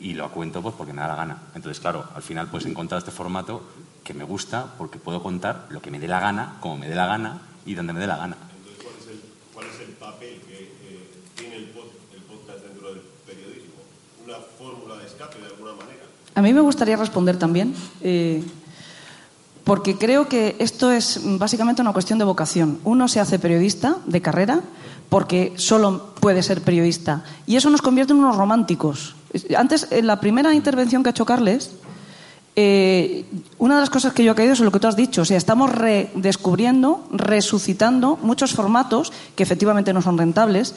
Y lo cuento pues porque me da la gana. Entonces, claro, al final pues he encontrado este formato que me gusta porque puedo contar lo que me dé la gana, como me dé la gana y donde me dé la gana. Entonces, ¿cuál es el, cuál es el papel que eh, tiene el, pod- el podcast dentro del periodismo? ¿Una fórmula de escape de alguna manera? A mí me gustaría responder también, eh, porque creo que esto es básicamente una cuestión de vocación. Uno se hace periodista de carrera porque solo puede ser periodista. Y eso nos convierte en unos románticos. Antes, en la primera intervención que ha hecho Carles, eh, una de las cosas que yo he caído es lo que tú has dicho. Estamos redescubriendo, resucitando muchos formatos que efectivamente no son rentables,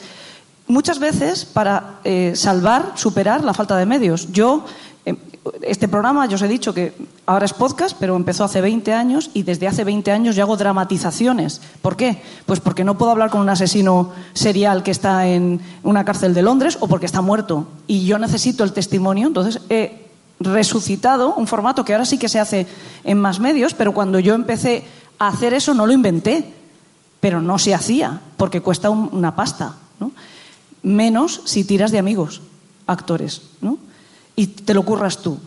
muchas veces para eh, salvar, superar la falta de medios. Yo, eh, este programa, yo os he dicho que ahora es podcast, pero empezó hace 20 años y desde hace 20 años yo hago dramatizaciones. ¿Por qué? Pues porque no puedo hablar con un asesino serial que está en una cárcel de Londres o porque está muerto. Y yo necesito el testimonio, entonces he resucitado un formato que ahora sí que se hace en más medios, pero cuando yo empecé a hacer eso no lo inventé, pero no se hacía, porque cuesta un- una pasta, ¿no? Menos si tiras de amigos, actores, ¿no? Y te lo curras tú.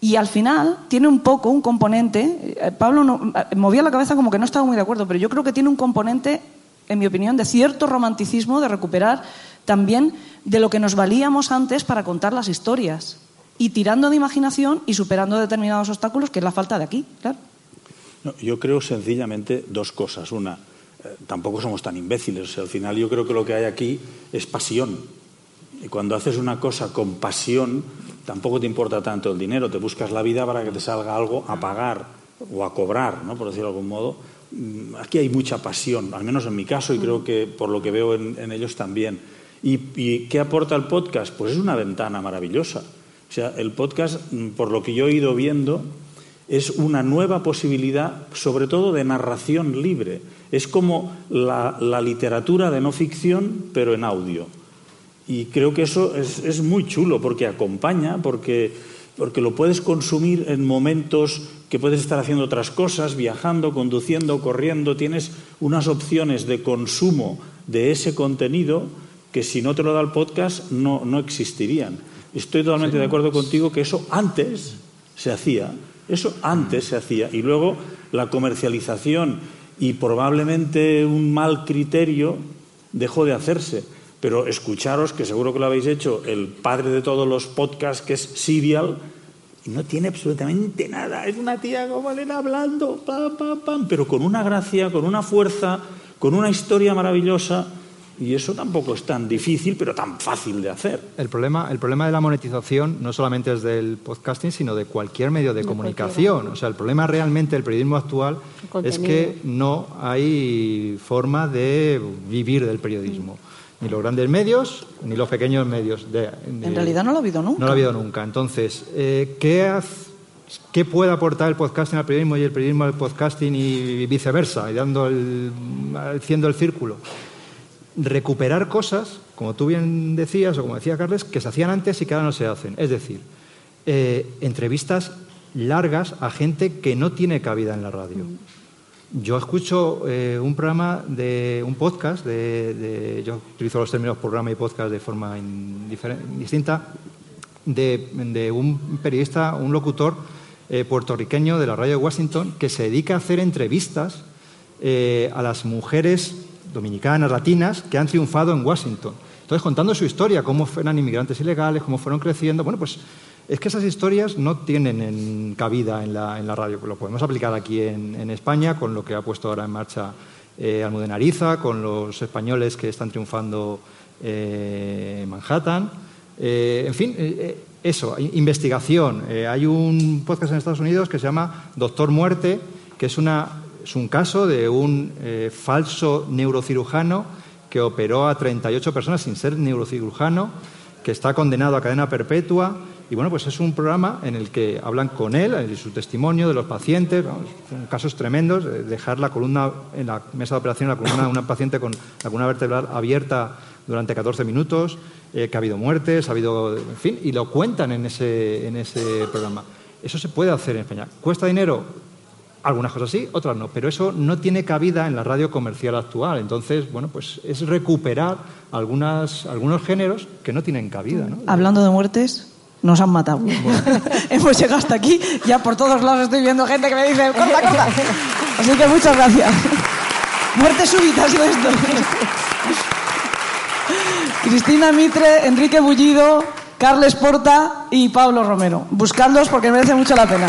Y al final tiene un poco un componente, eh, Pablo no- eh, movía la cabeza como que no estaba muy de acuerdo, pero yo creo que tiene un componente, en mi opinión, de cierto romanticismo, de recuperar también de lo que nos valíamos antes para contar las historias. Y tirando de imaginación y superando determinados obstáculos, que es la falta de aquí, claro. No, yo creo sencillamente dos cosas. Una, eh, tampoco somos tan imbéciles. O sea, al final yo creo que lo que hay aquí es pasión. Y cuando haces una cosa con pasión, tampoco te importa tanto el dinero. Te buscas la vida para que te salga algo a pagar o a cobrar, ¿no? por decirlo de algún modo. Mm, Aquí hay mucha pasión, al menos en mi caso, y creo que por lo que veo en, en ellos también. ¿Y, y qué aporta el podcast? Pues es una ventana maravillosa. O sea, el podcast, mm, por lo que yo he ido viendo, es una nueva posibilidad, sobre todo de narración libre. Es como la, literatura de no ficción, pero en audio. Y creo que eso es, es muy chulo porque acompaña, porque, porque lo puedes consumir en momentos que puedes estar haciendo otras cosas, viajando, conduciendo, corriendo. Tienes unas opciones de consumo de ese contenido que si no te lo da el podcast no, no existirían. Estoy totalmente de acuerdo contigo que eso antes se hacía, eso antes se hacía y luego la comercialización y probablemente un mal criterio dejó de hacerse. pero escucharos, que seguro que lo habéis hecho, el padre de todos los podcasts, que es Serial, y no tiene absolutamente nada. Es una tía como Elena hablando, pam, pam, pam, pero con una gracia, con una fuerza, con una historia maravillosa. Y eso tampoco es tan difícil, pero tan fácil de hacer. El problema, el problema de la monetización no solamente es del podcasting, sino de cualquier medio de, De comunicación. O sea, el problema realmente del periodismo actual es que no hay forma de vivir del periodismo. Ni los grandes medios, ni los pequeños medios. De, de- En realidad no lo ha habido nunca. no lo ha habido nunca. Entonces, eh, ¿qué, haz- ¿qué puede aportar el podcasting al periodismo y el periodismo al podcasting y viceversa, y dando el, haciendo el círculo? Recuperar cosas, como tú bien decías o como decía Carles, que se hacían antes y que ahora no se hacen. Es decir, eh, entrevistas largas a gente que no tiene cabida en la radio. Yo escucho eh, un programa de un podcast, de, yo utilizo los términos programa y podcast de forma distinta, de, de un periodista, un locutor eh, puertorriqueño de la radio de Washington que se dedica a hacer entrevistas a las mujeres dominicanas, latinas, que han triunfado en Washington. Entonces, contando su historia, cómo eran inmigrantes ilegales, cómo fueron creciendo. Bueno, pues es que esas historias no tienen en cabida en la, radio. Lo podemos aplicar aquí en, España con lo que ha puesto ahora en marcha eh, Almudena Ariza, con los españoles que están triunfando eh, en Manhattan. Eh, en fin, eh, eso, investigación. Hay un podcast en Estados Unidos que se llama Doctor Muerte, que es, una, es un caso de un eh, falso neurocirujano que operó a 38 personas sin ser neurocirujano, que está condenado a cadena perpetua. Y bueno, pues es un programa en el que hablan con él, de su testimonio, de los pacientes, son casos tremendos, eh, dejar la columna en la mesa de operación, la columna de una paciente con la columna vertebral abierta durante 14 minutos, eh, que ha habido muertes, ha habido, en fin, y lo cuentan en ese, en ese programa. Eso se puede hacer en España. ¿Cuesta dinero? Algunas cosas sí, otras no, pero eso no tiene cabida en la radio comercial actual. Entonces, bueno, pues es recuperar algunas, algunos géneros que no tienen cabida. ¿no? Hablando de muertes, nos han matado. Hemos llegado hasta aquí. Ya por todos lados estoy viendo gente que me dice, corta, corta. Así que muchas gracias. Muerte súbita ha sido esto. Cristina Mitre, Enrique Bullido, Carles Porta y Pablo Romero. Buscadlos porque merece mucho la pena.